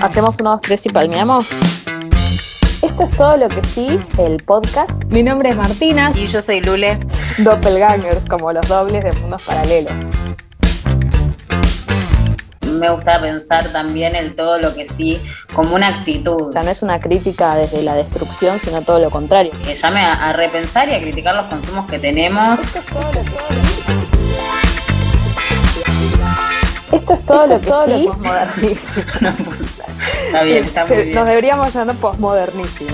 Hacemos unos tres y palmeamos. Esto es todo lo que sí, el podcast. Mi nombre es Martina. Y yo soy Lule. Doppelgangers, como los dobles de mundos paralelos. Me gusta pensar también el todo lo que sí como una actitud. O sea, no es una crítica desde la destrucción, sino todo lo contrario. Que llame a, a repensar y a criticar los consumos que tenemos. Esto es todo lo que Esto es todo lo que todo sí. lo posmodernísimo. está bien, está muy bien. Nos deberíamos llamar posmodernísima.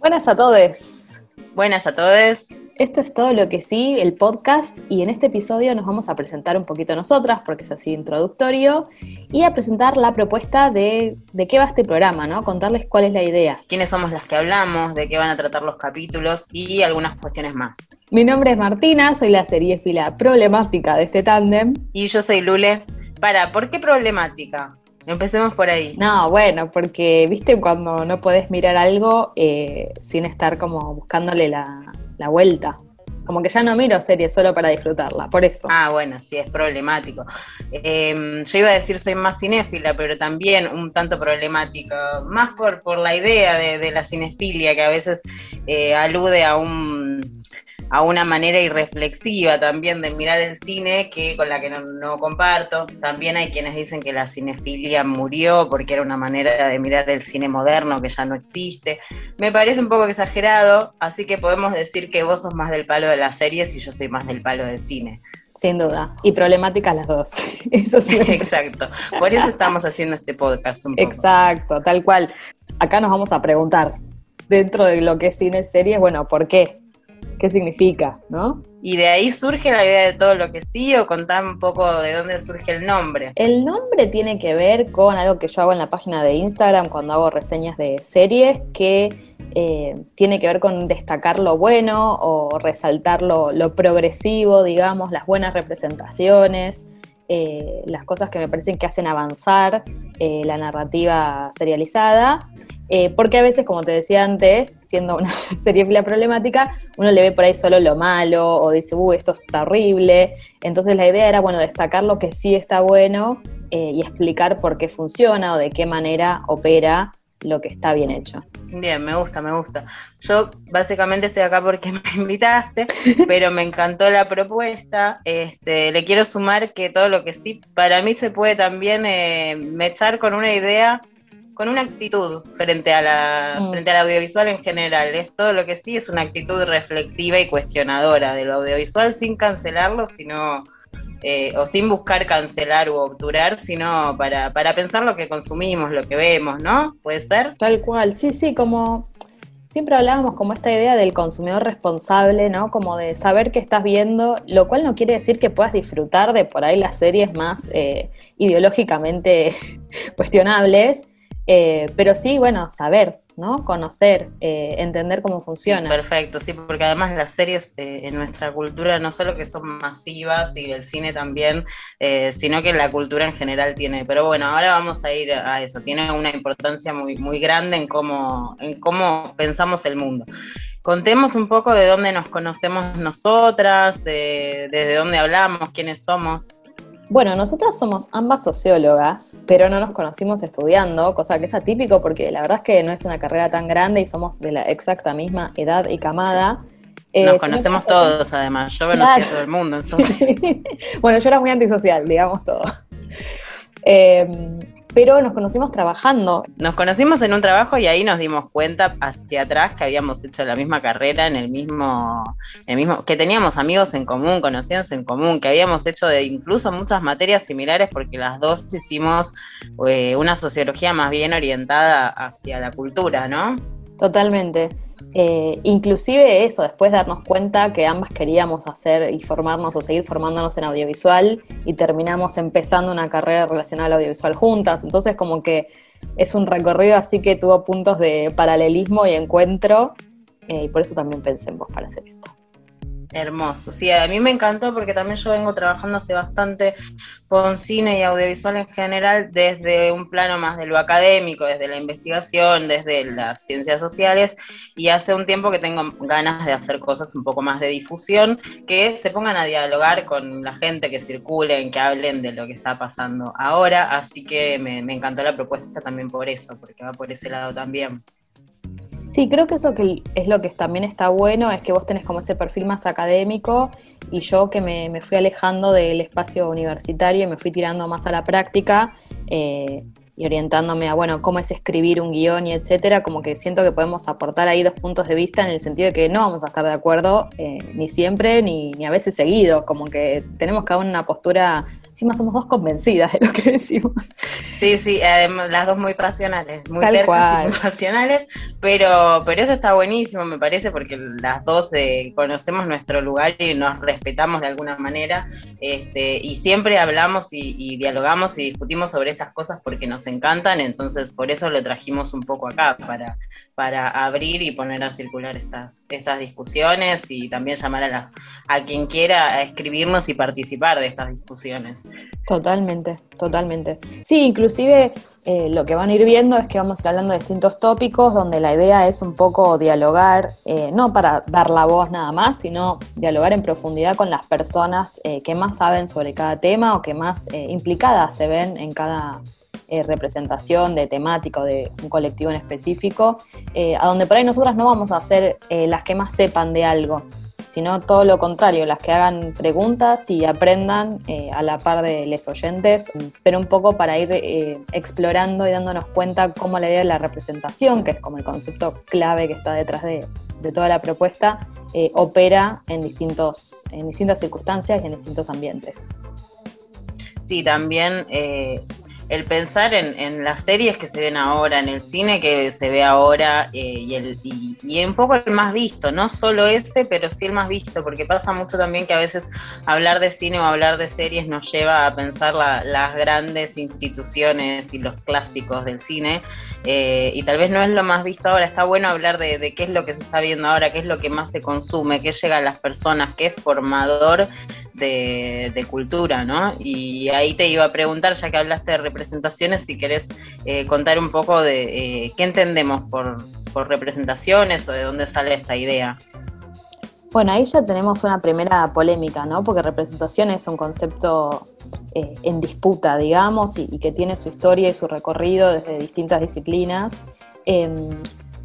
Buenas a todos. Buenas a todos. Esto es todo lo que sí, el podcast, y en este episodio nos vamos a presentar un poquito nosotras, porque es así introductorio, y a presentar la propuesta de, de qué va este programa, ¿no? Contarles cuál es la idea. ¿Quiénes somos las que hablamos? ¿De qué van a tratar los capítulos? Y algunas cuestiones más. Mi nombre es Martina, soy la seriéfila problemática de este tándem. Y yo soy Lule. Para, ¿por qué problemática? Empecemos por ahí. No, bueno, porque viste cuando no podés mirar algo eh, sin estar como buscándole la, la vuelta. Como que ya no miro series solo para disfrutarla, por eso. Ah, bueno, sí, es problemático. Eh, yo iba a decir soy más cinéfila, pero también un tanto problemática, más por, por la idea de, de la cinefilia, que a veces eh, alude a un a una manera irreflexiva también de mirar el cine que con la que no, no comparto. También hay quienes dicen que la cinefilia murió porque era una manera de mirar el cine moderno que ya no existe. Me parece un poco exagerado, así que podemos decir que vos sos más del palo de las series y yo soy más del palo del cine. Sin duda. Y problemáticas las dos. Eso sí. Exacto. Por eso estamos haciendo este podcast un poco. Exacto, tal cual. Acá nos vamos a preguntar, dentro de lo que es cine series, bueno, ¿por qué? ¿Qué significa? ¿No? Y de ahí surge la idea de todo lo que sí, o contar un poco de dónde surge el nombre. El nombre tiene que ver con algo que yo hago en la página de Instagram cuando hago reseñas de series, que eh, tiene que ver con destacar lo bueno o resaltar lo, lo progresivo, digamos, las buenas representaciones, eh, las cosas que me parecen que hacen avanzar eh, la narrativa serializada. Eh, porque a veces, como te decía antes, siendo una serie problemática, uno le ve por ahí solo lo malo o dice, uy, esto es terrible. Entonces la idea era, bueno, destacar lo que sí está bueno eh, y explicar por qué funciona o de qué manera opera lo que está bien hecho. Bien, me gusta, me gusta. Yo básicamente estoy acá porque me invitaste, pero me encantó la propuesta. Este, le quiero sumar que todo lo que sí, para mí se puede también eh, mechar con una idea, con una actitud frente a la, Mm. frente al audiovisual en general. Es todo lo que sí es una actitud reflexiva y cuestionadora del audiovisual sin cancelarlo, sino eh, o sin buscar cancelar u obturar, sino para, para pensar lo que consumimos, lo que vemos, ¿no? ¿Puede ser? Tal cual, sí, sí, como siempre hablábamos como esta idea del consumidor responsable, ¿no? Como de saber qué estás viendo, lo cual no quiere decir que puedas disfrutar de por ahí las series más eh, ideológicamente cuestionables, eh, pero sí, bueno, saber, ¿no? Conocer, eh, entender cómo funciona. Perfecto, sí, porque además las series eh, en nuestra cultura no solo que son masivas y el cine también, sino que la cultura en general tiene. Pero bueno, ahora vamos a ir a eso. Tiene una importancia muy, muy grande en cómo, en cómo pensamos el mundo. Contemos un poco de dónde nos conocemos nosotras, desde dónde hablamos, quiénes somos. Bueno, nosotras somos ambas sociólogas, pero no nos conocimos estudiando, cosa que es atípico porque la verdad es que no es una carrera tan grande y somos de la exacta misma edad y camada. Eh, Nos sino conocemos todos, además. Yo conocí Claro. a todo el mundo. entonces- bueno, yo era muy antisocial, digamos todo. Eh, pero nos conocimos trabajando. Nos conocimos en un trabajo y ahí nos dimos cuenta hacia atrás que habíamos hecho la misma carrera en el mismo, en el mismo, que teníamos amigos en común, conocidos en común, que habíamos hecho de incluso muchas materias similares porque las dos hicimos eh, una sociología más bien orientada hacia la cultura, ¿no? Totalmente. Eh, inclusive eso, después de darnos cuenta que ambas queríamos hacer y formarnos o seguir formándonos en audiovisual y terminamos empezando una carrera relacionada al audiovisual juntas. Entonces como que es un recorrido así que tuvo puntos de paralelismo y encuentro eh, y por eso también pensé en vos para hacer esto. Hermoso, sí, a mí me encantó porque también yo vengo trabajando hace bastante con cine y audiovisual en general desde un plano más de lo académico, desde la investigación, desde las ciencias sociales. Y hace un tiempo que tengo ganas de hacer cosas un poco más de difusión, que se pongan a dialogar con la gente, que circulen, que hablen de lo que está pasando ahora, así que me, me encantó la propuesta también por eso, porque va por ese lado también. Sí, creo que eso que es lo que también está bueno, es que vos tenés como ese perfil más académico y yo que me, fui alejando del espacio universitario y me fui tirando más a la práctica eh, y orientándome a, bueno, cómo es escribir un guion y etcétera, como que siento que podemos aportar ahí dos puntos de vista en el sentido de que no vamos a estar de acuerdo eh, ni siempre ni, ni, a veces seguido, como que tenemos cada una postura encima somos dos convencidas de lo que decimos. Sí, sí, además las dos muy pasionales, muy Tal y muy pasionales, pero, pero eso está buenísimo, me parece, porque las dos eh, conocemos nuestro lugar y nos respetamos de alguna manera, este, y siempre hablamos y, dialogamos y discutimos sobre estas cosas porque nos encantan, entonces por eso lo trajimos un poco acá, para, para abrir y poner a circular estas, estas discusiones y también llamar a, a quien quiera a escribirnos y participar de estas discusiones. Totalmente, totalmente. Sí, inclusive eh, lo que van a ir viendo es que vamos a ir hablando de distintos tópicos donde la idea es un poco dialogar, eh, no para dar la voz nada más, sino dialogar en profundidad con las personas eh, que más saben sobre cada tema o que más implicadas se ven en cada representación de temática o de un colectivo en específico, a donde por ahí nosotras no vamos a ser las que más sepan de algo, sino todo lo contrario, las que hagan preguntas y aprendan eh, a la par de los oyentes, pero un poco para ir eh, explorando y dándonos cuenta cómo la idea de la representación, que es como el concepto clave que está detrás de, toda la propuesta, eh, opera en, distintos, en distintas circunstancias y en distintos ambientes. Sí, también el pensar en, las series que se ven ahora, en el cine que se ve ahora eh, y, el, y, un poco el más visto, no solo ese, pero sí el más visto, porque pasa mucho también que a veces hablar de cine o hablar de series nos lleva a pensar las grandes instituciones y los clásicos del cine eh, y tal vez no es lo más visto ahora, está bueno hablar de, de qué es lo que se está viendo ahora, qué es lo que más se consume, qué llega a las personas, qué es formador de, cultura, ¿no? Y ahí te iba a preguntar, ya que hablaste de representaciones, si querés eh, contar un poco de eh, qué entendemos por, representaciones o de dónde sale esta idea. Bueno, ahí ya tenemos una primera polémica, ¿no? Porque representación es un concepto eh, en disputa, digamos, y, que tiene su historia y su recorrido desde distintas disciplinas. Em,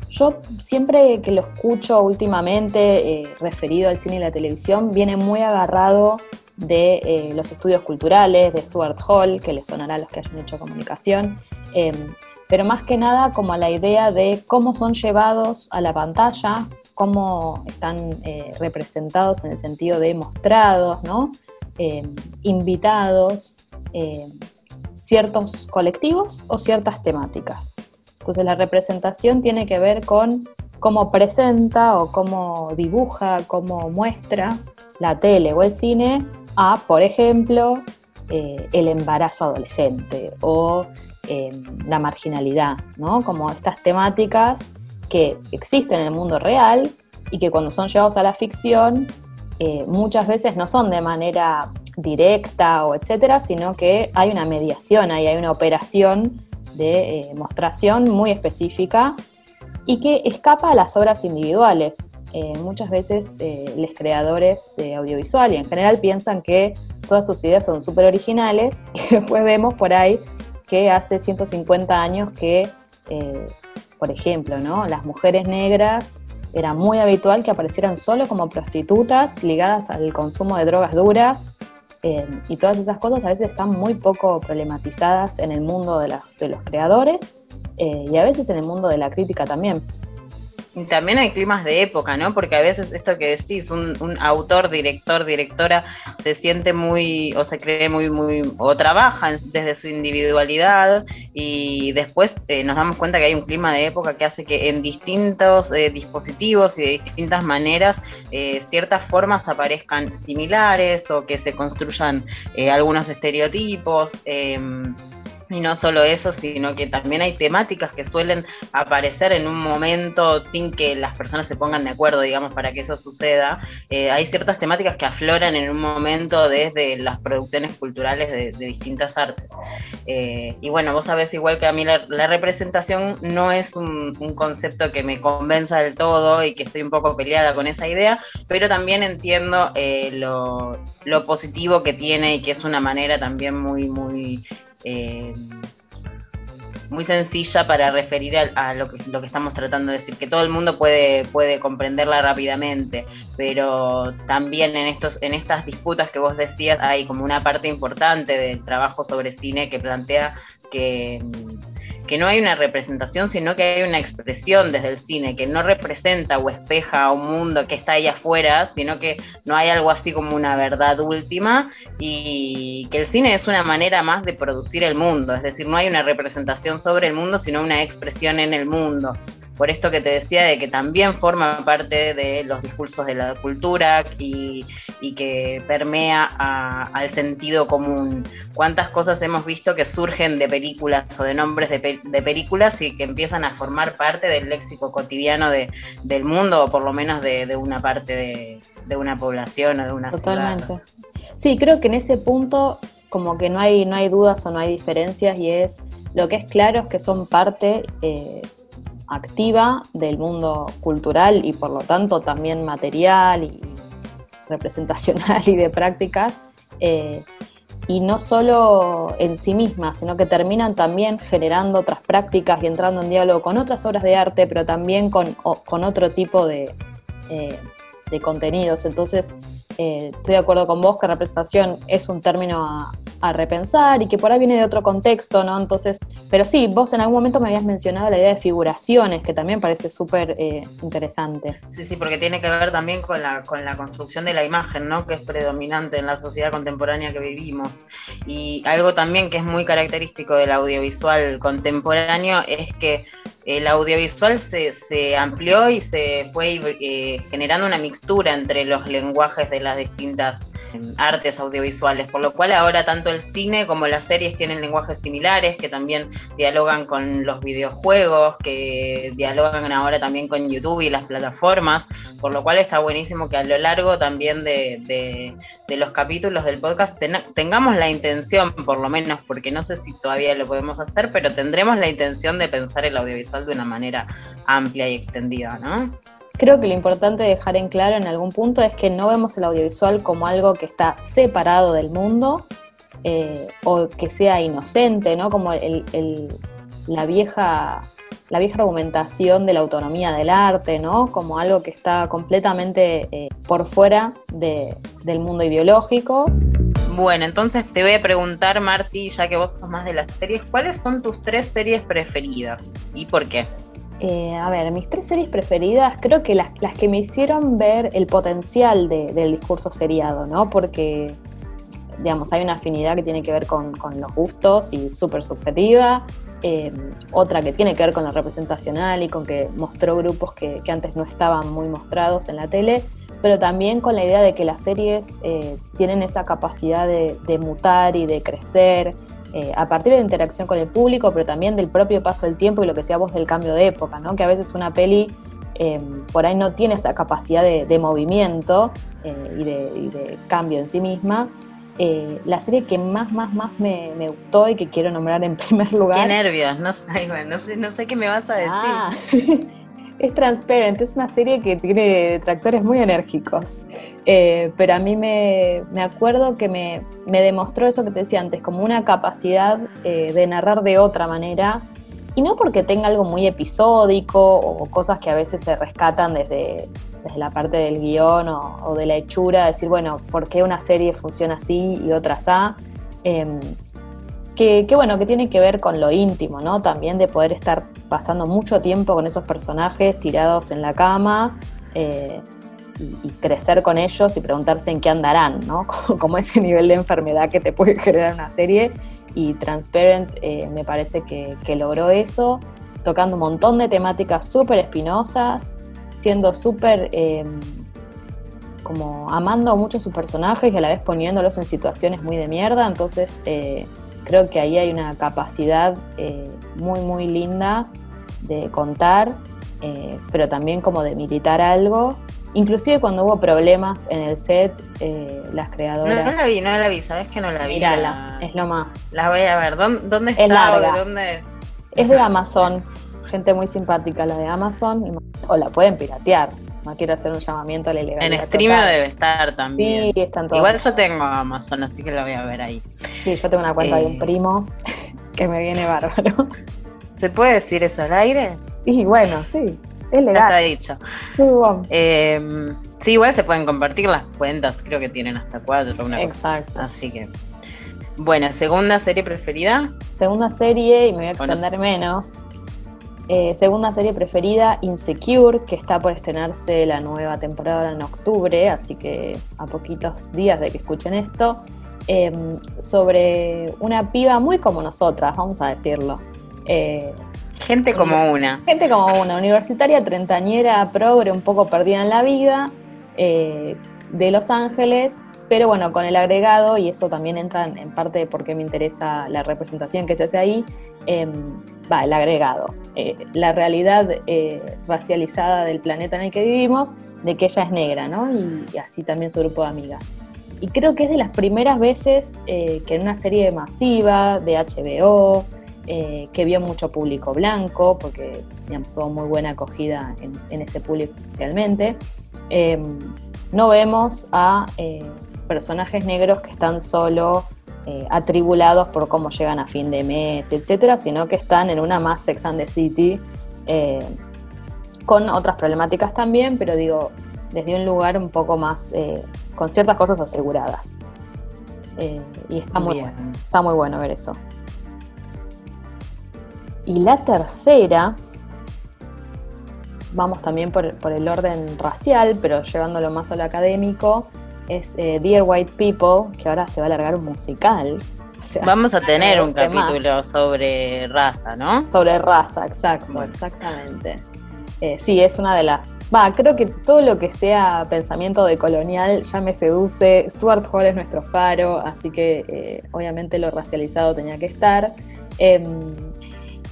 yo siempre que lo escucho últimamente eh, referido al cine y la televisión, viene muy agarrado de eh, los estudios culturales, de Stuart Hall, que les sonará a los que hayan hecho comunicación, em, pero más que nada como a la idea de cómo son llevados a la pantalla, cómo están eh, representados en el sentido de mostrados. Em, invitados em, ciertos colectivos o ciertas temáticas. Entonces la representación tiene que ver con cómo presenta o cómo dibuja, cómo muestra la tele o el cine a, por ejemplo, eh, el embarazo adolescente o em, la marginalidad, ¿no? Como estas temáticas que existen en el mundo real y que cuando son llevados a la ficción eh, muchas veces no son de manera directa o etcétera, sino que hay una mediación, ahí hay una operación de eh, mostración muy específica y que escapa a las obras individuales. Eh, muchas veces eh, los creadores de audiovisual y en general piensan que todas sus ideas son súper originales y después vemos por ahí que hace 150 años que, por ejemplo, ¿no? las mujeres negras era muy habitual que aparecieran solo como prostitutas ligadas al consumo de drogas duras Y todas esas cosas a veces están muy poco problematizadas en el mundo de, de los creadores eh, y a veces en el mundo de la crítica también. Y también hay climas de época, ¿no? Porque a veces esto que decís, un, autor, director, directora, se siente muy, o se cree muy, muy, o trabaja desde su individualidad y después eh, nos damos cuenta que hay un clima de época que hace que en distintos eh, dispositivos y de distintas maneras eh, ciertas formas aparezcan similares o que se construyan algunos estereotipos. Y no solo eso, sino que también hay temáticas que suelen aparecer en un momento sin que las personas se pongan de acuerdo, digamos, para que eso suceda. Eh, hay ciertas temáticas que afloran en un momento desde las producciones culturales de, distintas artes. Eh, y bueno, vos sabés igual que a mí la, representación no es un, concepto que me convenza del todo y que estoy un poco peleada con esa idea, pero también entiendo eh, lo, lo positivo que tiene y que es una manera también muy, muy eh, muy sencilla para referir a, lo, que, lo, que, estamos tratando de decir, que todo el mundo puede, puede comprenderla rápidamente, pero también en, estos, en estas disputas que vos decías hay como una parte importante del trabajo sobre cine que plantea que que no hay una representación, sino que hay una expresión desde el cine, que no representa o espeja a un mundo que está ahí afuera, sino que no hay algo así como una verdad última y que el cine es una manera más de producir el mundo, es decir, no hay una representación sobre el mundo, sino una expresión en el mundo por esto que te decía de que también forma parte de los discursos de la cultura y, que permea al sentido común. ¿Cuántas cosas hemos visto que surgen de películas o de nombres de, películas y que empiezan a formar parte del léxico cotidiano del mundo o por lo menos de, una parte de, una población o de una Totalmente. Sí, creo que en ese punto como que no hay, no hay dudas o no hay diferencias y es lo que es claro es que son parte eh, activa del mundo cultural y por lo tanto también material y representacional y de prácticas, eh, y no solo en sí mismas, sino que terminan también generando otras prácticas y entrando en diálogo con otras obras de arte, pero también con, con otro tipo de, eh, de contenidos. Entonces, eh, estoy de acuerdo con vos que representación es un término a, repensar y que por ahí viene de otro contexto, ¿no? Entonces, pero sí, vos en algún momento me habías mencionado la idea de figuraciones, que también parece súper eh, interesante. Sí, sí, porque tiene que ver también con la, con la construcción de la imagen, ¿no? Que es predominante en la sociedad contemporánea que vivimos. Y algo también que es muy característico del audiovisual contemporáneo es que el audiovisual se, amplió y se fue eh, generando una mixtura entre los lenguajes de las distintas artes audiovisuales, por lo cual ahora tanto el cine como las series tienen lenguajes similares que también dialogan con los videojuegos, que dialogan ahora también con YouTube y las plataformas, por lo cual está buenísimo que a lo largo también de, los capítulos del podcast tengamos la intención, por lo menos, porque no sé si todavía lo podemos hacer, pero tendremos la intención de pensar el audiovisual de una manera amplia y extendida, ¿no? Creo que lo importante dejar en claro en algún punto es que no vemos el audiovisual como algo que está separado del mundo eh, o que sea inocente, ¿no? Como la vieja la vieja argumentación de la autonomía del arte, ¿no? Como algo que está completamente eh, por fuera del mundo ideológico. Bueno, entonces te voy a preguntar, Marti, ya que vos sos más de las series, ¿cuáles son tus tres series preferidas y por qué? Eh, a ver, mis tres series preferidas, creo que las, que me hicieron ver el potencial del discurso seriado, ¿no? Porque, digamos, hay una afinidad que tiene que ver con, los gustos y súper subjetiva. Eh, otra que tiene que ver con lo representacional y con que mostró grupos que, que antes no estaban muy mostrados en la tele pero también con la idea de que las series eh, tienen esa capacidad de, mutar y de crecer eh, a partir de la interacción con el público, pero también del propio paso del tiempo y lo que decíamos del cambio de época, ¿no? que a veces una peli em, por ahí no tiene esa capacidad de, movimiento eh, y, de, cambio en sí misma. la serie que más, más, más me, gustó y que quiero nombrar en primer lugar. Qué nervios, no, sé, no sé qué me vas a decir. Ah. es Transparent, es una serie que tiene detractores muy enérgicos, eh, pero a mí me, acuerdo que me, demostró eso que te decía antes, como una capacidad eh, de narrar de otra manera, y no porque tenga algo muy episódico o cosas que a veces se rescatan desde, desde la parte del guion o, de la hechura, decir, bueno, ¿por qué una serie funciona así y otras A? Em, que, bueno, que tiene que ver con lo íntimo, ¿no? También de poder estar pasando mucho tiempo con esos personajes tirados en la cama eh, y, crecer con ellos y preguntarse en qué andarán, ¿no? Como, ese nivel de enfermedad que te puede generar una serie. Y Transparent eh, me parece que, logró eso, tocando un montón de temáticas súper espinosas, siendo súper... Eh, como amando mucho a sus personajes y a la vez poniéndolos en situaciones muy de mierda, entonces creo que ahí hay una capacidad muy, muy linda de contar, pero también como de militar algo Inclusive cuando hubo problemas en el set, eh, las creadoras... No, la vi, no la vi, ¿sabes que no la vi? Mírala, es lo más. La voy a ver, ¿dónde, está? Es larga. ¿De dónde es? Es de Amazon, gente muy simpática la de Amazon, o la pueden piratear. No quiero hacer un llamamiento a la ilegalidad. En streaming debe estar también. Sí, están todos. Igual yo tengo Amazon, así que la voy a ver ahí. Sí, yo tengo una cuenta de un eh. primo que me viene bárbaro. ¿Se puede decir eso al aire? Y bueno, sí. Es legal. está dicho. Em, sí, igual se pueden compartir las cuentas, creo que tienen hasta cuatro, una Exacto. Así que. Bueno, segunda serie preferida. Segunda serie, y me voy a extender menos. Eh, segunda serie preferida, Insecure, que está por estrenarse la nueva temporada en octubre, así que a poquitos días de que escuchen esto. Em, sobre una piba muy como nosotras, vamos a decirlo. Eh, Gente como una. Gente como una, universitaria, treintañera, progre, un poco perdida en la vida, eh, de Los Ángeles, pero bueno, con el agregado, y eso también entra en parte de por qué me interesa la representación que se hace ahí, em, va, el agregado, eh, la realidad eh, racializada del planeta en el que vivimos, de que ella es negra, ¿no? Y, así también su grupo de amigas. Y creo que es de las primeras veces que en una serie masiva de HBO, eh, que vio mucho público blanco, porque digamos, tuvo muy buena acogida en, ese público especialmente. Em, no vemos a eh, personajes negros que están solo eh, atribulados por cómo llegan a fin de mes, etcétera, sino que están en una más Sex and the City, con otras problemáticas también, pero digo, desde un lugar un poco más, con ciertas cosas aseguradas. y está muy, está muy bueno ver eso. Y la tercera, vamos también por, el orden racial, pero llevándolo más a lo académico, es eh, Dear White People, que ahora se va a alargar un musical. vamos a tener un capítulo sobre raza, ¿no? Sobre raza, exacto, exactamente. Eh, sí, es una de las. Va, creo que todo lo que sea pensamiento de colonial ya me seduce. Stuart Hall es nuestro faro, así que eh, obviamente lo racializado tenía que estar. Em,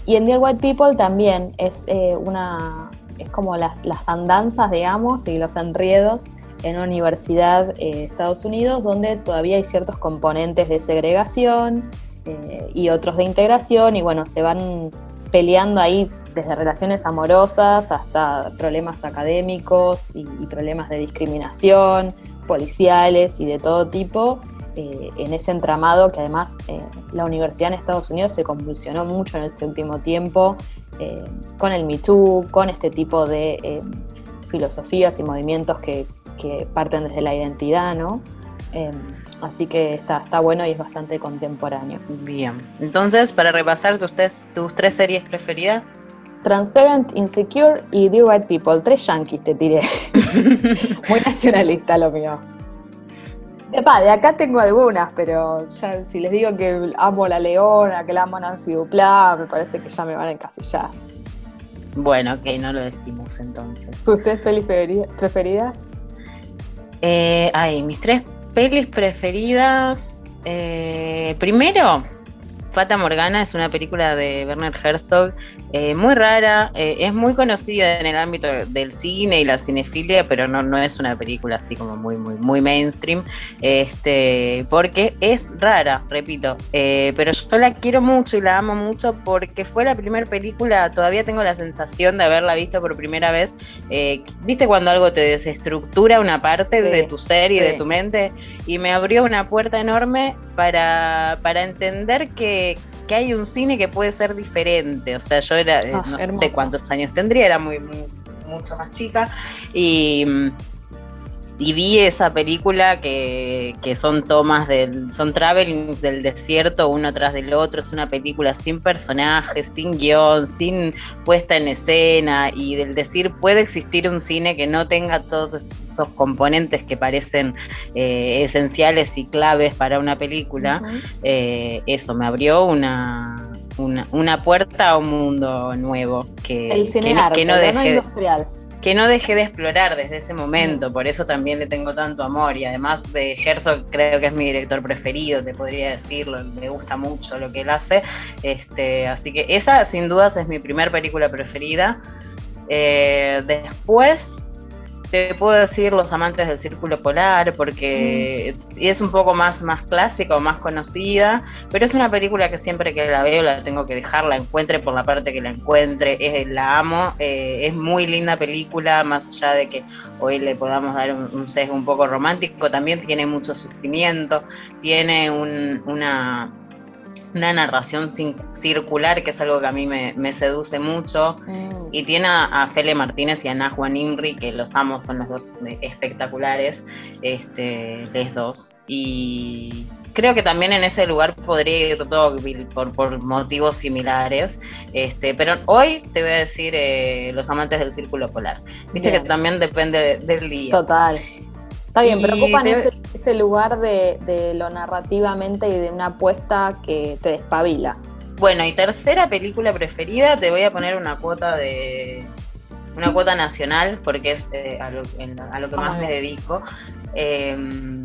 y en Dear White People también es una es como las, las, andanzas, digamos, y los enriedos en una universidad eh, de Estados Unidos donde todavía hay ciertos componentes de segregación eh, y otros de integración y bueno, se van peleando ahí desde relaciones amorosas hasta problemas académicos y problemas de discriminación, policiales y de todo tipo. Eh, en ese entramado que además eh, la universidad en Estados Unidos se convulsionó mucho en este último tiempo eh, con el Me Too, con este tipo de filosofías y movimientos que, parten desde la identidad, ¿no? así que está, está bueno y es bastante contemporáneo. Bien, entonces para repasar tus, tus tres series preferidas. Transparent, Insecure y Dear White People. Tres yankees te tiré. Muy nacionalista lo mío. Epa, de acá tengo algunas, pero ya si les digo que amo la Leona, que la amo Nancy Duplá, me parece que ya me van a encasillar. Bueno, ok, no lo decimos entonces. ¿Tus tres pelis preferidas? Eh, ay, mis tres pelis preferidas. Eh, primero, Fata Morgana es una película de Werner Herzog eh, muy rara, eh, es muy conocida en el ámbito del cine y la cinefilia, pero no, no es una película así como muy, muy, muy mainstream, este, porque es rara, repito, eh, pero yo la quiero mucho y la amo mucho porque fue la primera película, todavía tengo la sensación de haberla visto por primera vez, viste cuando algo te desestructura una parte de tu ser y de tu mente, y me abrió una puerta enorme para, para entender que que, hay un cine que puede ser diferente. O sea, yo era, eh, ah, no sé cuántos años tendría, era muy, mucho más chica. Y y vi esa película que, son tomas del, son travelings del desierto uno tras del otro, es una película sin personajes, sin guion, sin puesta en escena y del decir puede existir un cine que no tenga todos esos componentes que parecen eh, esenciales y claves para una película, eh, eso me abrió una, una, puerta a un mundo nuevo que, El cine que, no, industrial que no dejé de explorar desde ese momento, por eso también le tengo tanto amor y además de Herzog creo que es mi director preferido, te podría decirlo, me gusta mucho lo que él hace, este, así que esa sin dudas es mi primera película preferida. Eh, después te puedo decir Los amantes del círculo polar porque mm. es un poco más, más clásica o más conocida, pero es una película que siempre que la veo la tengo que dejar, la encuentre por la parte que la encuentre, es, la amo, eh, es muy linda película, más allá de que hoy le podamos dar un, sesgo un poco romántico, también tiene mucho sufrimiento, tiene una una narración circular, que es algo que a mí me, seduce mucho. Mm. Y tiene a, Fele Martínez y a Najwa Nimri, que los amo, son los dos espectaculares, este, les dos. Y creo que también en ese lugar podría ir Dogville por, por motivos similares. Este, pero hoy te voy a decir eh, Los amantes del círculo polar. Viste que también depende del día. Total. Está bien, pero ocupan ese, lugar de, lo narrativamente y de una apuesta que te despabila. Bueno, y tercera película preferida, te voy a poner una cuota de una cuota nacional, porque es eh, a, lo, que más me dedico. Em,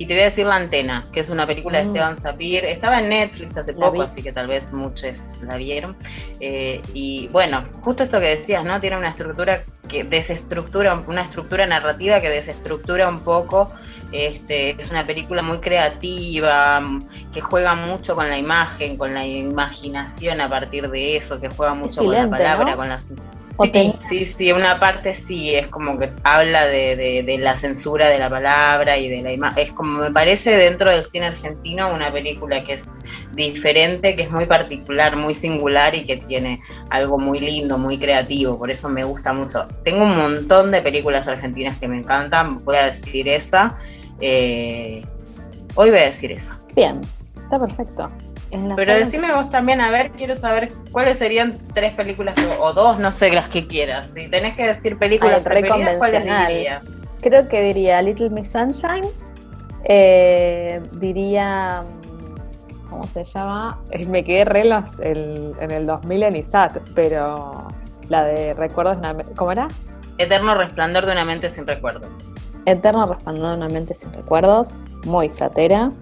y te voy a decir La Antena, que es una película de mm. Esteban Sapir. Estaba en Netflix hace poco, así que tal vez muchos la vieron. Eh, y bueno, justo esto que decías, ¿no? Tiene una estructura que desestructura, una estructura narrativa que desestructura un poco. Este, es una película muy creativa, que juega mucho con la imagen, con la imaginación a partir de eso, que juega mucho con la palabra, con las Sí, sí, sí, una parte sí, es como que habla de, la censura de la palabra y de la imagen. Es como me parece dentro del cine argentino una película que es diferente, que es muy particular, muy singular y que tiene algo muy lindo, muy creativo, por eso me gusta mucho. Tengo un montón de películas argentinas que me encantan, voy a decir esa. Eh, hoy voy a decir esa. Bien, está perfecto. Pero decime vos también, a ver, quiero saber cuáles serían tres películas o dos, no sé, las que quieras. Si tenés que decir películas preferidas, ¿cuáles dirías? Creo que diría Little Miss Sunshine. Eh, diría. ¿Cómo se llama? Eh, me quedé relas en el 2000 en ISAT, pero la de Recuerdos. ¿Cómo era? Eterno Resplandor de una mente sin recuerdos. Eterno Resplandor de una mente sin recuerdos. Muy satera.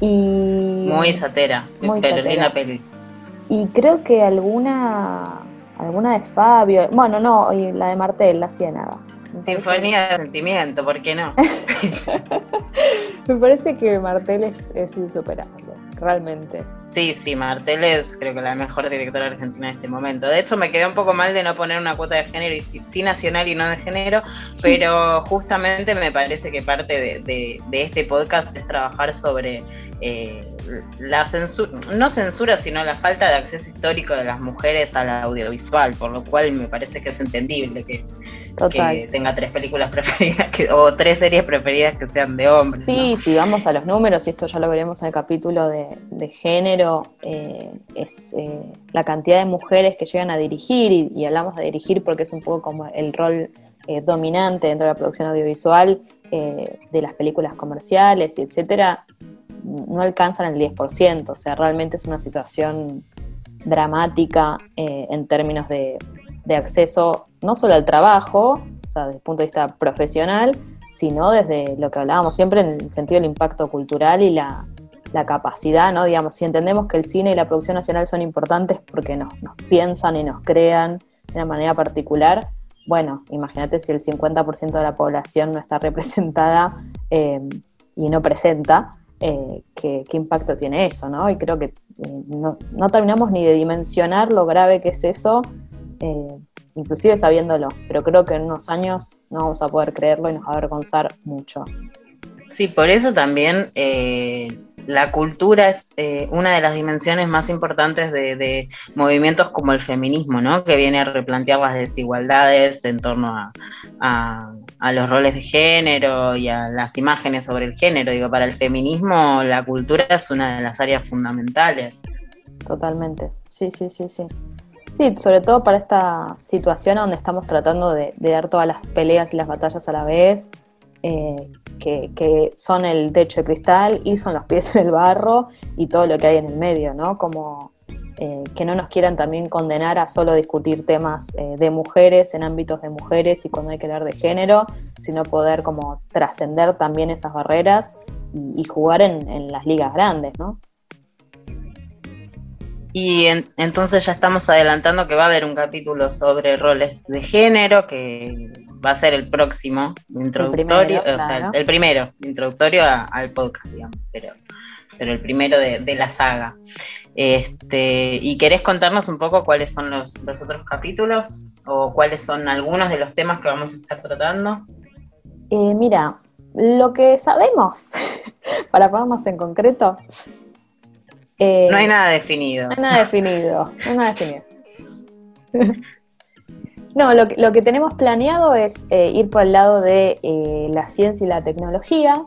Y, muy satera, muy pero linda peli. Y creo que alguna alguna de Fabio, bueno, no, y la de Martel, La Ciénaga. Sinfonía de sentimiento, ¿por qué no? Me parece que Martel es, es insuperable, realmente. Sí, sí, Martel es creo que la mejor directora argentina en este momento. De hecho, me quedé un poco mal de no poner una cuota de género, y sí, nacional y no de género, pero justamente me parece que parte de este podcast es trabajar sobre eh, la censura, no censura, sino la falta de acceso histórico de las mujeres al audiovisual, por lo cual me parece que es entendible que, tenga tres películas preferidas o tres series preferidas que sean de hombres. Sí, si vamos a los números, y esto ya lo veremos en el capítulo de, género, eh, es eh, la cantidad de mujeres que llegan a dirigir, y, hablamos de dirigir porque es un poco como el rol dominante dentro de la producción audiovisual de las películas comerciales y etcétera, no alcanzan el 10%, o sea, realmente es una situación dramática eh, en términos de, acceso no solo al trabajo, o sea, desde el punto de vista profesional, sino desde lo que hablábamos siempre en el sentido del impacto cultural y la, capacidad, ¿no? Digamos, si entendemos que el cine y la producción nacional son importantes porque nos, piensan y nos crean de una manera particular, bueno, imagínate si el 50% de la población no está representada eh, y no presenta, eh, qué, impacto tiene eso, ¿no? Y creo que eh, no, terminamos ni de dimensionar lo grave que es eso, inclusive sabiéndolo, pero creo que en unos años no vamos a poder creerlo y nos va a avergonzar mucho. Sí, por eso también la cultura es una de las dimensiones más importantes de, movimientos como el feminismo, ¿no? Que viene a replantear las desigualdades en torno a a los roles de género y a las imágenes sobre el género. Digo, para el feminismo la cultura es una de las áreas fundamentales. Totalmente, sí, sí, sí, sí. Sí, sobre todo para esta situación donde estamos tratando de, dar todas las peleas y las batallas a la vez, eh, que, son el techo de cristal y son los pies en el barro y todo lo que hay en el medio, ¿no? Como eh, que no nos quieran también condenar a solo discutir temas eh, de mujeres en ámbitos de mujeres y cuando hay que hablar de género, sino poder como trascender también esas barreras y, jugar en, las ligas grandes, ¿no? Y entonces ya estamos adelantando que va a haber un capítulo sobre roles de género, que va a ser el próximo introductorio, el primero, o sea, el primero, introductorio al podcast, digamos, pero, pero el primero de, de la saga. Este, ¿Y querés contarnos un poco cuáles son los, otros capítulos o cuáles son algunos de los temas que vamos a estar tratando? Eh, mira, lo que sabemos, para ponernos en concreto. Eh, no hay nada definido. No hay nada definido, no hay nada definido. no, lo, lo, que tenemos planeado es eh, ir por el lado de la ciencia y la tecnología,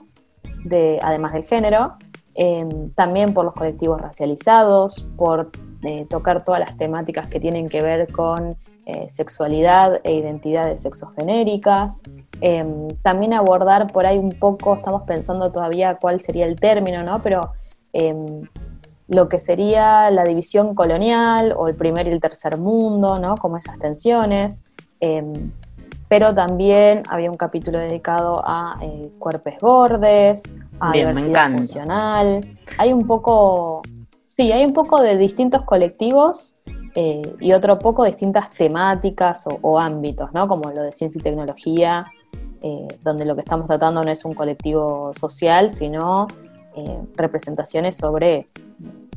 de, además del género, Em, también por los colectivos racializados, por eh, tocar todas las temáticas que tienen que ver con eh, sexualidad e identidades sexogenéricas. Em, también abordar por ahí un poco, estamos pensando todavía cuál sería el término, ¿no? Pero em, lo que sería la división colonial o el primer y el tercer mundo, ¿no? Como esas tensiones pero también había un capítulo dedicado a eh, cuerpos gordes, a diversidad funcional. Hay un poco, sí, hay un poco de distintos colectivos eh, y otro poco de distintas temáticas o, ámbitos, ¿no? Como lo de ciencia y tecnología, eh, donde lo que estamos tratando no es un colectivo social, sino representaciones sobre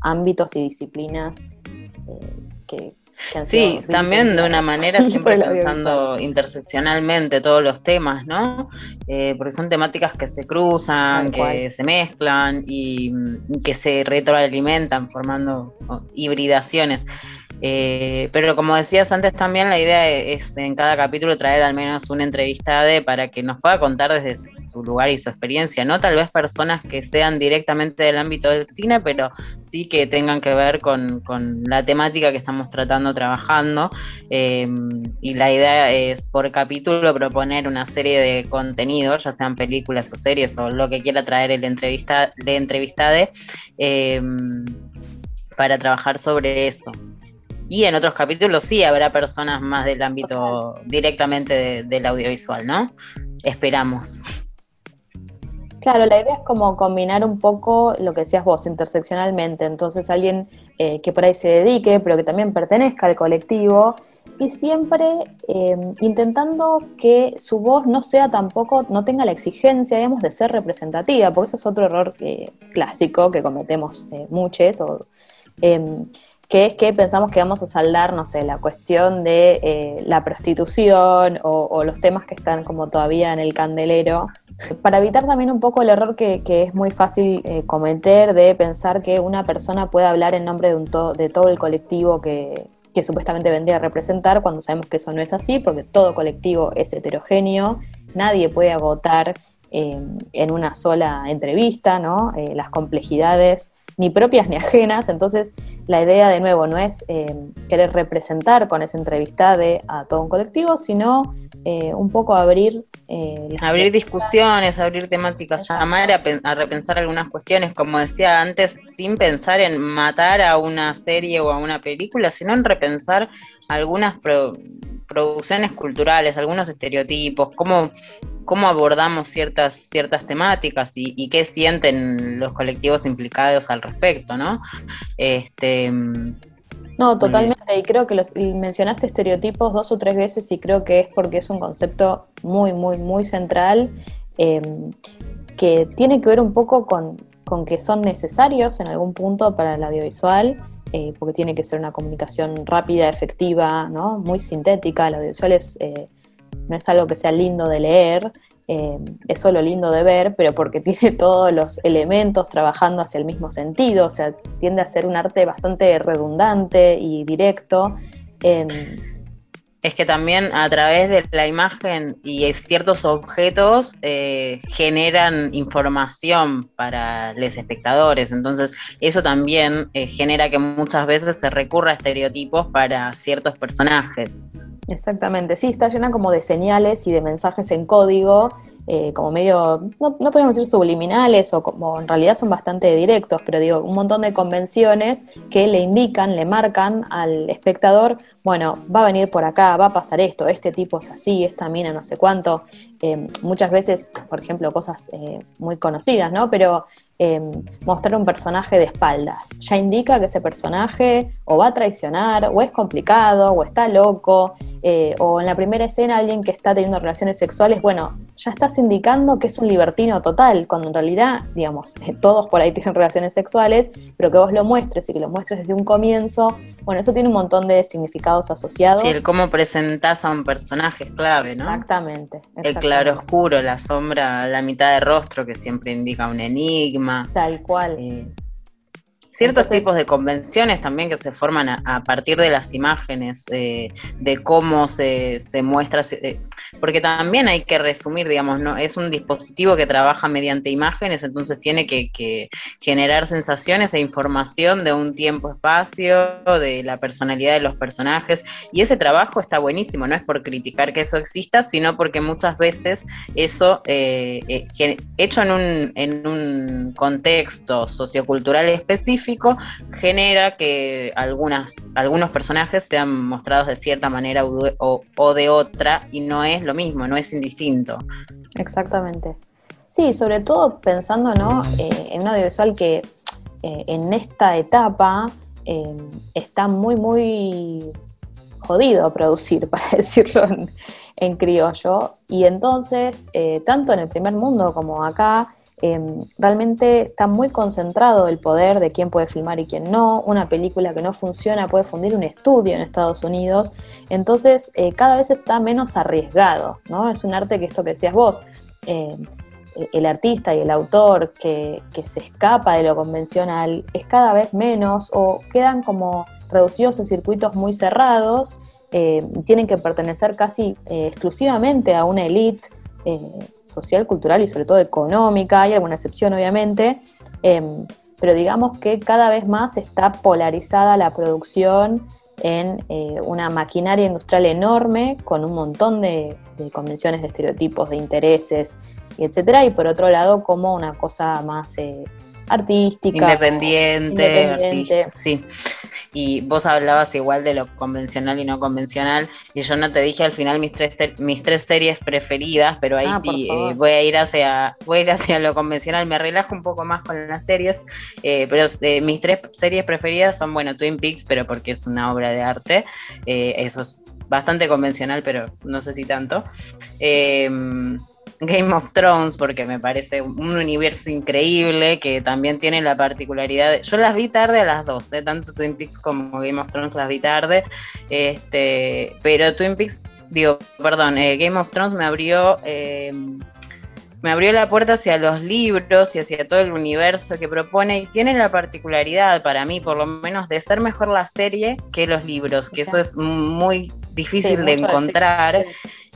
ámbitos y disciplinas que, Sí, también de una manera siempre pensando interseccionalmente todos los temas, ¿no? Eh, porque son temáticas que se cruzan, que se mezclan y, que se retroalimentan formando hibridaciones. Eh, pero como decías antes también, la idea es en cada capítulo traer al menos una entrevista de para que nos pueda contar desde su, lugar y su experiencia, ¿no? Tal vez personas que sean directamente del ámbito del cine, pero sí que tengan que ver con, la temática que estamos tratando, trabajando. Eh, y la idea es por capítulo proponer una serie de contenidos, ya sean películas o series o lo que quiera traer el entrevista, de entrevistade, eh, para trabajar sobre eso. Y en otros capítulos sí habrá personas más del ámbito directamente del audiovisual, ¿no? Esperamos. Claro, la idea es como combinar un poco lo que decías vos, interseccionalmente. Entonces, alguien eh, que por ahí se dedique, pero que también pertenezca al colectivo, y siempre eh, intentando que su voz no sea tampoco, no tenga la exigencia, digamos, de ser representativa, porque eso es otro error eh, clásico que cometemos muchos. O, em, que es que pensamos que vamos a saldar, no sé, la cuestión de eh, la prostitución o, los temas que están como todavía en el candelero, para evitar también un poco el error que, es muy fácil eh, cometer de pensar que una persona puede hablar en nombre de, un de todo el colectivo que, supuestamente vendría a representar, cuando sabemos que eso no es así, porque todo colectivo es heterogéneo, nadie puede agotar eh, en una sola entrevista ¿no? las complejidades ni propias ni ajenas, entonces la idea de nuevo no es eh, querer representar con esa entrevista de, a todo un colectivo, sino eh, un poco abrir... Eh, abrir discusiones, abrir temáticas, llamar a, repensar algunas cuestiones, como decía antes, sin pensar en matar a una serie o a una película, sino en repensar algunas producciones culturales, algunos estereotipos, cómo cómo abordamos ciertas, ciertas temáticas y, qué sienten los colectivos implicados al respecto, ¿no? Este, no, totalmente. Y creo que los, mencionaste estereotipos dos o tres veces y creo que es porque es un concepto muy, muy, muy central em, que tiene que ver un poco con, que son necesarios en algún punto para el audiovisual. Eh, porque tiene que ser una comunicación rápida, efectiva, ¿no? muy sintética. El audiovisual es, eh, no es algo que sea lindo de leer, eh, es solo lindo de ver, pero porque tiene todos los elementos trabajando hacia el mismo sentido, o sea, tiende a ser un arte bastante redundante y directo. Em, es que también a través de la imagen y ciertos objetos eh, generan información para los espectadores. Entonces, eso también eh, genera que muchas veces se recurra a estereotipos para ciertos personajes. Exactamente, sí, está llena como de señales y de mensajes en código eh, como medio, no, no, podemos decir subliminales o como en realidad son bastante directos, pero digo, un montón de convenciones que le indican, le marcan al espectador, bueno, va a venir por acá, va a pasar esto, este tipo es así, esta mina no sé cuánto. Eh, muchas veces, por ejemplo, cosas eh, muy conocidas, ¿no? Pero Em, mostrar un personaje de espaldas. Ya indica que ese personaje o va a traicionar, o es complicado, o está loco, eh, o en la primera escena alguien que está teniendo relaciones sexuales, bueno, ya estás indicando que es un libertino total, cuando en realidad, digamos, todos por ahí tienen relaciones sexuales, pero que vos lo muestres y que lo muestres desde un comienzo, bueno, eso tiene un montón de significados asociados. Sí, el cómo presentás a un personaje es clave, ¿no? Exactamente. El claro oscuro, la sombra, la mitad de rostro que siempre indica un enigma. Tal cual. Eh, ciertos tipos de convenciones también que se forman a, partir de las imágenes, de cómo se, se muestra, eh, porque también hay que resumir, digamos, no es un dispositivo que trabaja mediante imágenes, entonces tiene que, generar sensaciones e información de un tiempo-espacio, de la personalidad de los personajes, y ese trabajo está buenísimo, no es por criticar que eso exista, sino porque muchas veces eso, eh, eh, hecho en un, en un contexto sociocultural específico, genera que algunas, algunos personajes sean mostrados de cierta manera o, de otra, y no es lo mismo, no es indistinto. Exactamente. Sí, sobre todo pensando ¿no? Eh, en un audiovisual que eh, en esta etapa eh, está muy, muy jodido a producir, para decirlo en criollo. Y entonces, tanto en el primer mundo como acá, Em, realmente está muy concentrado el poder de quién puede filmar y quién no. Una película que no funciona puede fundir un estudio en Estados Unidos. Entonces, eh, cada vez está menos arriesgado, ¿no? Es un arte que esto que decías vos, em, el artista y el autor que, se escapa de lo convencional es cada vez menos o quedan como reducidos en circuitos muy cerrados, em, tienen que pertenecer casi eh, exclusivamente a una élite eh, social, cultural y sobre todo económica, hay alguna excepción obviamente, em, pero digamos que cada vez más está polarizada la producción en eh, una maquinaria industrial enorme con un montón de, convenciones de estereotipos, de intereses, y etcétera, y por otro lado como una cosa más eh, artística. Independiente, sí y vos hablabas igual de lo convencional y no convencional, y yo no te dije al final mis tres, mis tres series preferidas, pero ahí ah, sí eh, voy a ir hacia voy a ir hacia lo convencional, me relajo un poco más con las series, eh, pero eh, mis tres series preferidas son, bueno, Twin Peaks, pero porque es una obra de arte, eso es bastante convencional, pero no sé si tanto. Game of Thrones porque me parece un universo increíble que también tiene la particularidad de, yo las vi tarde a las 12, tanto Twin Peaks como Game of Thrones las vi tarde, este, pero Twin Peaks, digo, perdón, eh, Game of Thrones me abrió eh, me abrió la puerta hacia los libros y hacia todo el universo que propone y tiene la particularidad para mí, por lo menos, de ser mejor la serie que los libros, que eso es muy difícil de encontrar.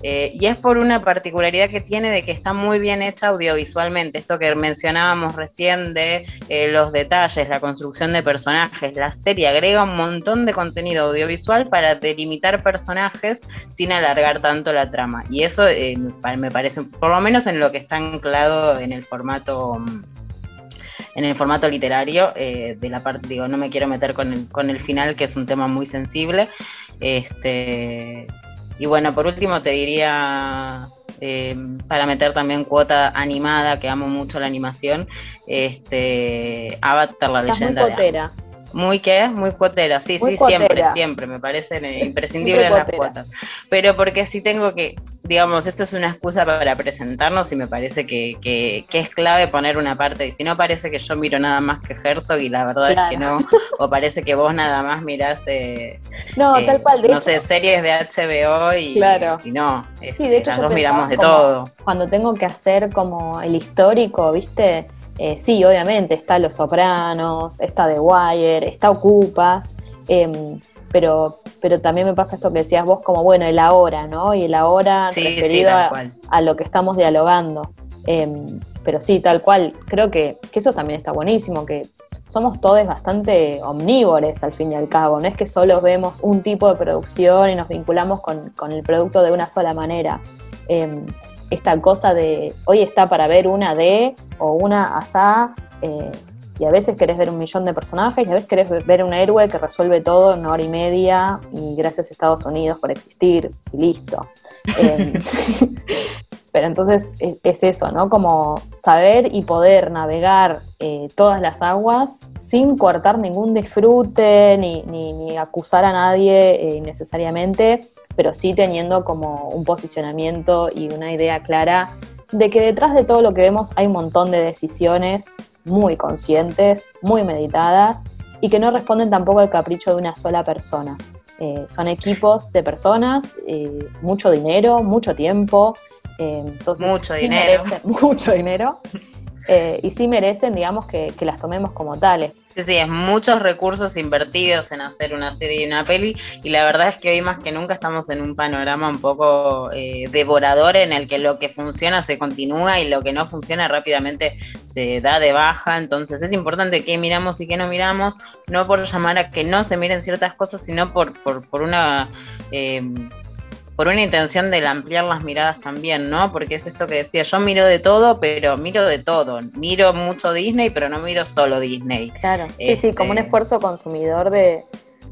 Eh, y es por una particularidad que tiene de que está muy bien hecha audiovisualmente. Esto que mencionábamos recién de eh, los detalles, la construcción de personajes. La serie agrega un montón de contenido audiovisual para delimitar personajes sin alargar tanto la trama. Y eso eh, me parece, por lo menos en lo que está anclado en el formato en el formato literario de la parte, digo, no me quiero meter con el, con el final, que es un tema muy sensible, este, y bueno, por último te diría, eh, para meter también cuota animada, que amo mucho la animación, este, Avatar, la leyenda. Muy muy cuotera, sí, sí, siempre, siempre, me parecen eh, imprescindibles las cuotas. Pero porque si tengo que, digamos, esto es una excusa para presentarnos y me parece que, que, es clave poner una parte, y si no parece que yo miro nada más que Herzog y la verdad es que no, o parece que vos nada más mirás, eh, no, tal cual, no sé, series de HBO y, y no, sí, de este, hecho, miramos de todo. Cuando tengo que hacer como el histórico, ¿viste? Eh, sí, obviamente, está Los Sopranos, está The Wire, está Ocupas, em, pero, pero también me pasa esto que decías vos, como bueno, el ahora, ¿no? Y el ahora referido a, lo que estamos dialogando. Em, pero sí, tal cual, creo que, eso también está buenísimo, que somos todos bastante omnívores al fin y al cabo, no es que solo vemos un tipo de producción y nos vinculamos con, con el producto de una sola manera. Esta cosa de hoy está para ver una de o una asá, eh, y a veces querés ver un millón de personajes y a veces querés ver un héroe que resuelve todo en una hora y media y gracias a Estados Unidos por existir y listo. Em, pero entonces es, eso, ¿no? Como saber y poder navegar eh, todas las aguas sin cortar ningún disfrute ni, acusar a nadie eh, innecesariamente, pero sí teniendo como un posicionamiento y una idea clara de que detrás de todo lo que vemos hay un montón de decisiones muy conscientes, muy meditadas y que no responden tampoco al capricho de una sola persona. Eh, son equipos de personas, eh, mucho dinero, mucho tiempo. Eh, entonces, mucho dinero. mucho dinero. Y sí merecen, digamos, que las tomemos como tales. Sí, sí, es muchos recursos invertidos en hacer una serie y una peli y la verdad es que hoy más que nunca estamos en un panorama un poco eh, devorador en el que lo que funciona se continúa y lo que no funciona rápidamente se da de baja, entonces es importante que miramos y que no miramos, no por llamar a que no se miren ciertas cosas, sino por, por, por una... Eh, por una intención de ampliar las miradas también, ¿no? Porque es esto que decía, yo miro de todo, pero miro de todo. Miro mucho Disney, pero no miro solo Disney. Claro, sí, sí, como un este, esfuerzo consumidor de,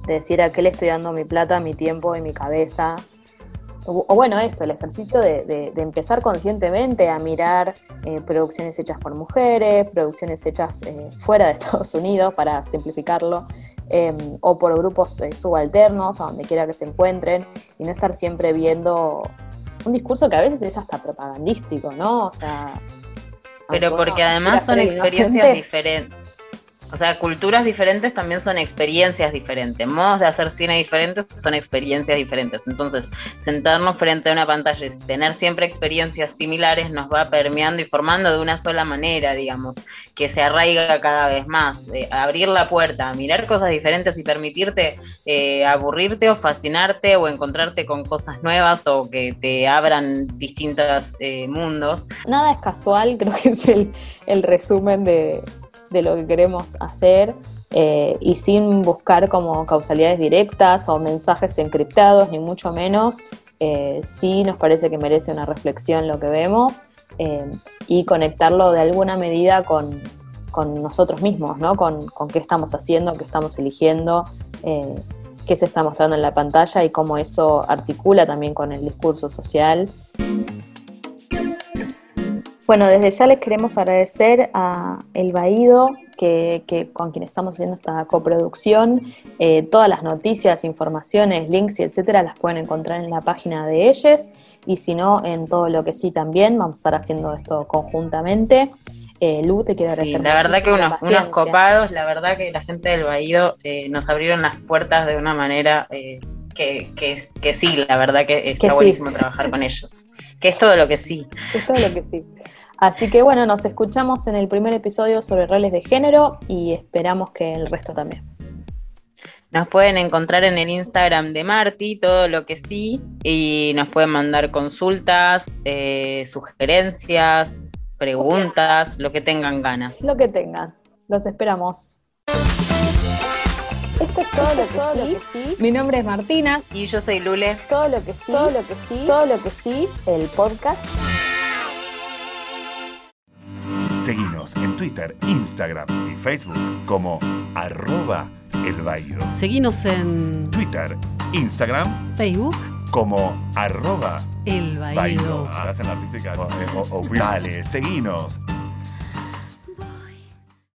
decir a qué le estoy dando mi plata, mi tiempo y mi cabeza. O, bueno, esto, el ejercicio de, empezar conscientemente a mirar eh, producciones hechas por mujeres, producciones hechas eh, fuera de Estados Unidos, para simplificarlo, Em, o por grupos eh, subalternos, a donde quiera que se encuentren, y no estar siempre viendo un discurso que a veces es hasta propagandístico, ¿no? O sea. Pero porque además son experiencias diferentes. O sea, culturas diferentes también son experiencias diferentes. Modos de hacer cine diferentes son experiencias diferentes. Entonces, sentarnos frente a una pantalla y tener siempre experiencias similares nos va permeando y formando de una sola manera, digamos, que se arraiga cada vez más. Eh, abrir la puerta, mirar cosas diferentes y permitirte eh, aburrirte o fascinarte o encontrarte con cosas nuevas o que te abran distintos eh, mundos. Nada es casual, creo que es el resumen de, de lo que queremos hacer eh, y sin buscar como causalidades directas o mensajes encriptados, ni mucho menos, eh, sí nos parece que merece una reflexión lo que vemos eh, y conectarlo de alguna medida con, nosotros mismos, ¿no? Con, con, qué estamos haciendo, qué estamos eligiendo, qué se está mostrando en la pantalla y cómo eso articula también con el discurso social. Bueno, desde ya les queremos agradecer a El Baído, que, con quien estamos haciendo esta coproducción. Eh, todas las noticias, informaciones, links y etcétera las pueden encontrar en la página de ellos y si no, en todo lo que sí también. Vamos a estar haciendo esto conjuntamente. Eh, Lu, te quiero agradecer. Sí, la verdad que unos, copados, la verdad que la gente del Baído eh, nos abrieron las puertas de una manera que, que, sí, la verdad que está buenísimo trabajar con ellos. Que es todo lo que sí. Es todo lo que sí. Así que bueno, nos escuchamos en el primer episodio sobre roles de género y esperamos que el resto también. Nos pueden encontrar en el Instagram de Marty, todo lo que sí, y nos pueden mandar consultas, eh, sugerencias, preguntas, lo que tengan ganas. Lo que tengan. Los esperamos. Esto es todo, lo, que, sí. Mi nombre es Martina. Y yo soy Lule. Todo lo que sí. Todo lo que sí. Todo lo que sí. El podcast. Seguinos en Twitter, Instagram y Facebook como arroba el Seguinos en Twitter, Instagram, Facebook como arroba el Hacen la Dale, seguinos.